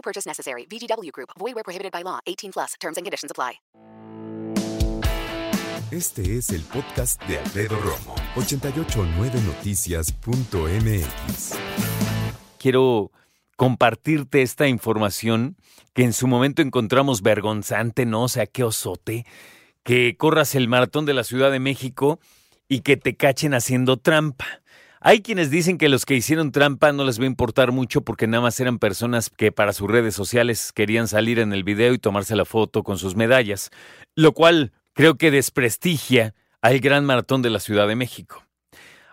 No purchase necessary. VGW Group. Void where prohibited by law. 18 plus. Terms and conditions apply. Este es el podcast de Alfredo Romo. 889noticias.mx. Quiero compartirte esta información que en su momento encontramos vergonzante, ¿no? O sea, qué osote, que corras el maratón de la Ciudad de México y que te cachen haciendo trampa. Hay quienes dicen que los que hicieron trampa no les va a importar mucho porque nada más eran personas que para sus redes sociales querían salir en el video y tomarse la foto con sus medallas, lo cual creo que desprestigia al gran maratón de la Ciudad de México.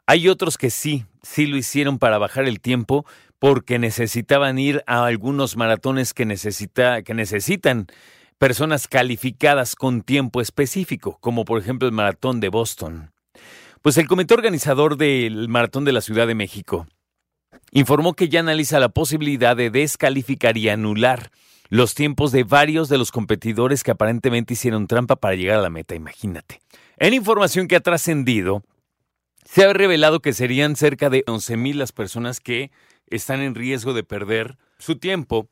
Hay otros que sí, sí lo hicieron para bajar el tiempo porque necesitaban ir a algunos maratones que, necesita, que necesitan personas calificadas con tiempo específico, como por ejemplo el maratón de Boston. Pues el comité organizador del Maratón de la Ciudad de México informó que ya analiza la posibilidad de descalificar y anular los tiempos de varios de los competidores que aparentemente hicieron trampa para llegar a la meta, imagínate. En información que ha trascendido, se ha revelado que serían cerca de 11.000 las personas que están en riesgo de perder su tiempo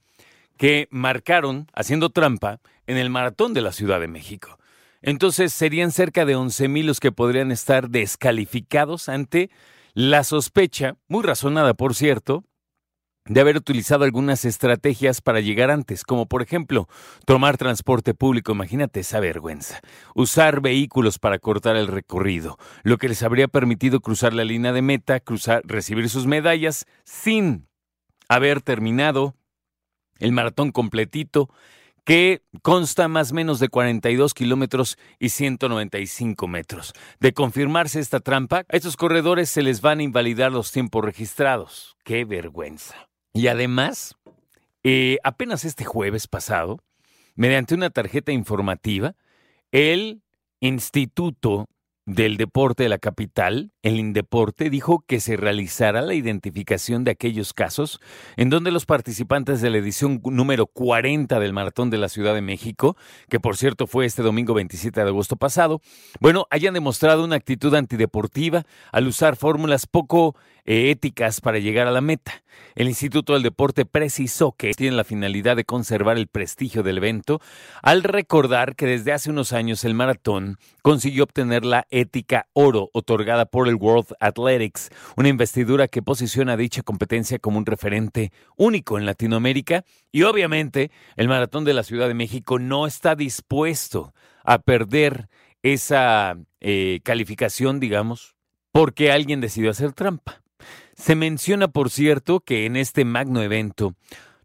que marcaron haciendo trampa en el maratón de la Ciudad de México. Entonces serían cerca de 11.000 los que podrían estar descalificados ante la sospecha, muy razonada por cierto, de haber utilizado algunas estrategias para llegar antes, como por ejemplo tomar transporte público, imagínate esa vergüenza, usar vehículos para cortar el recorrido, lo que les habría permitido cruzar la línea de meta, cruzar, recibir sus medallas sin haber terminado el maratón completito, que consta más o menos de 42 kilómetros y 195 metros. De confirmarse esta trampa, a estos corredores se les van a invalidar los tiempos registrados. ¡Qué vergüenza! Y además, eh, apenas este jueves pasado, mediante una tarjeta informativa, el Instituto del Deporte de la Capital, el Indeporte, dijo que se realizará la identificación de aquellos casos en donde los participantes de la edición número 40 del Maratón de la Ciudad de México, que por cierto fue este domingo 27 de agosto pasado, bueno, hayan demostrado una actitud antideportiva al usar fórmulas poco eh, éticas para llegar a la meta. El Instituto del Deporte precisó que tiene la finalidad de conservar el prestigio del evento al recordar que desde hace unos años el maratón consiguió obtener la ética oro otorgada por el World Athletics, una investidura que posiciona dicha competencia como un referente único en Latinoamérica y obviamente el maratón de la Ciudad de México no está dispuesto a perder esa eh, calificación, digamos, porque alguien decidió hacer trampa. Se menciona, por cierto, que en este magno evento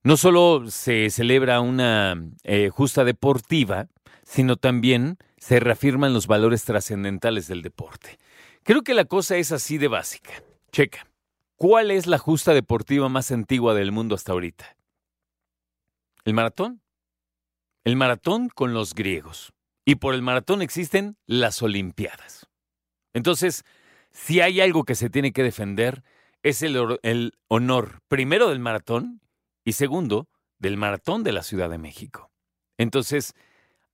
no solo se celebra una eh, justa deportiva, sino también se reafirman los valores trascendentales del deporte. Creo que la cosa es así de básica. Checa. ¿Cuál es la justa deportiva más antigua del mundo hasta ahorita? ¿El maratón? El maratón con los griegos. Y por el maratón existen las Olimpiadas. Entonces, si hay algo que se tiene que defender, es el, el, honor, primero del maratón y segundo, del maratón de la Ciudad de México. Entonces,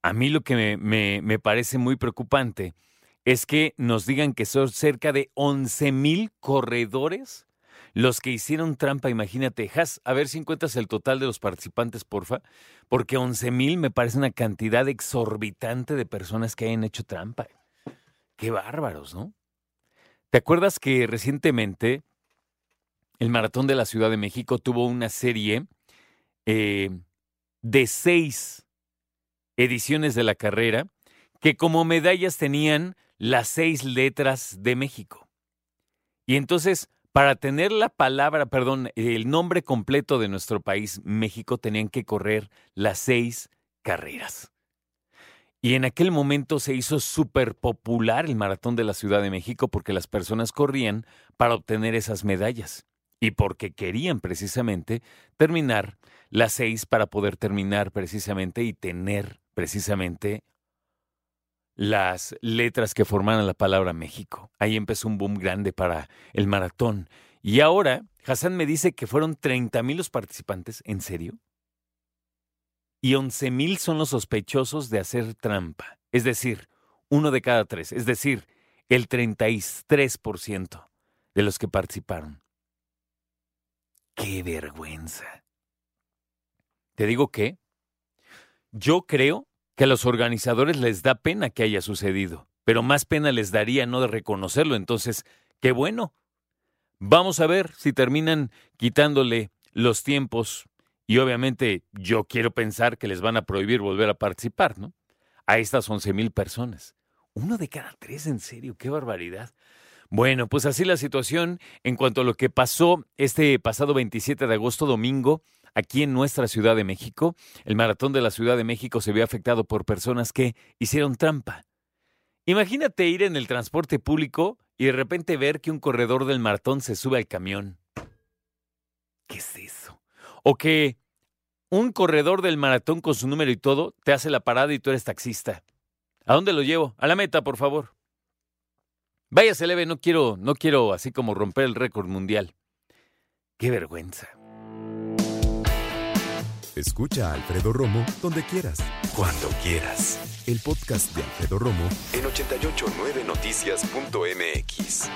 a mí lo que me, me, parece muy preocupante es que nos digan que son cerca de 11 mil corredores los que hicieron trampa. Imagínate, Has, a ver si encuentras el total de los participantes, porfa, porque 11 mil me parece una cantidad exorbitante de personas que hayan hecho trampa. Qué bárbaros, ¿no? ¿Te acuerdas que recientemente el Maratón de la Ciudad de México tuvo una serie eh, de seis ediciones de la carrera que como medallas tenían las seis letras de México. Y entonces, para tener la palabra, perdón, el nombre completo de nuestro país, México, tenían que correr las seis carreras. Y en aquel momento se hizo súper popular el maratón de la Ciudad de México porque las personas corrían para obtener esas medallas. Y porque querían precisamente terminar las seis para poder terminar precisamente y tener precisamente las letras que formaran la palabra México. Ahí empezó un boom grande para el maratón. Y ahora, Hassan me dice que fueron 30 mil los participantes, ¿en serio? Y 11 mil son los sospechosos de hacer trampa, es decir, uno de cada tres, es decir, el 33% de los que participaron. ¡Qué vergüenza! Te digo que yo creo que a los organizadores les da pena que haya sucedido, pero más pena les daría no de reconocerlo. Entonces, qué bueno. Vamos a ver si terminan quitándole los tiempos y obviamente yo quiero pensar que les van a prohibir volver a participar, ¿no? A estas 11 mil personas. Uno de cada tres, en serio, qué barbaridad. Bueno, pues así la situación en cuanto a lo que pasó este pasado 27 de agosto, domingo, aquí en nuestra Ciudad de México. El maratón de la Ciudad de México se vio afectado por personas que hicieron trampa. Imagínate ir en el transporte público y de repente ver que un corredor del maratón se sube al camión. ¿Qué es eso? O que un corredor del maratón con su número y todo te hace la parada y tú eres taxista. ¿A dónde lo llevo? A la meta, por favor. Váyase leve, no quiero, no quiero así como romper el récord mundial. Qué vergüenza. Escucha a Alfredo Romo donde quieras. Cuando quieras. El podcast de Alfredo Romo en 889noticias.mx.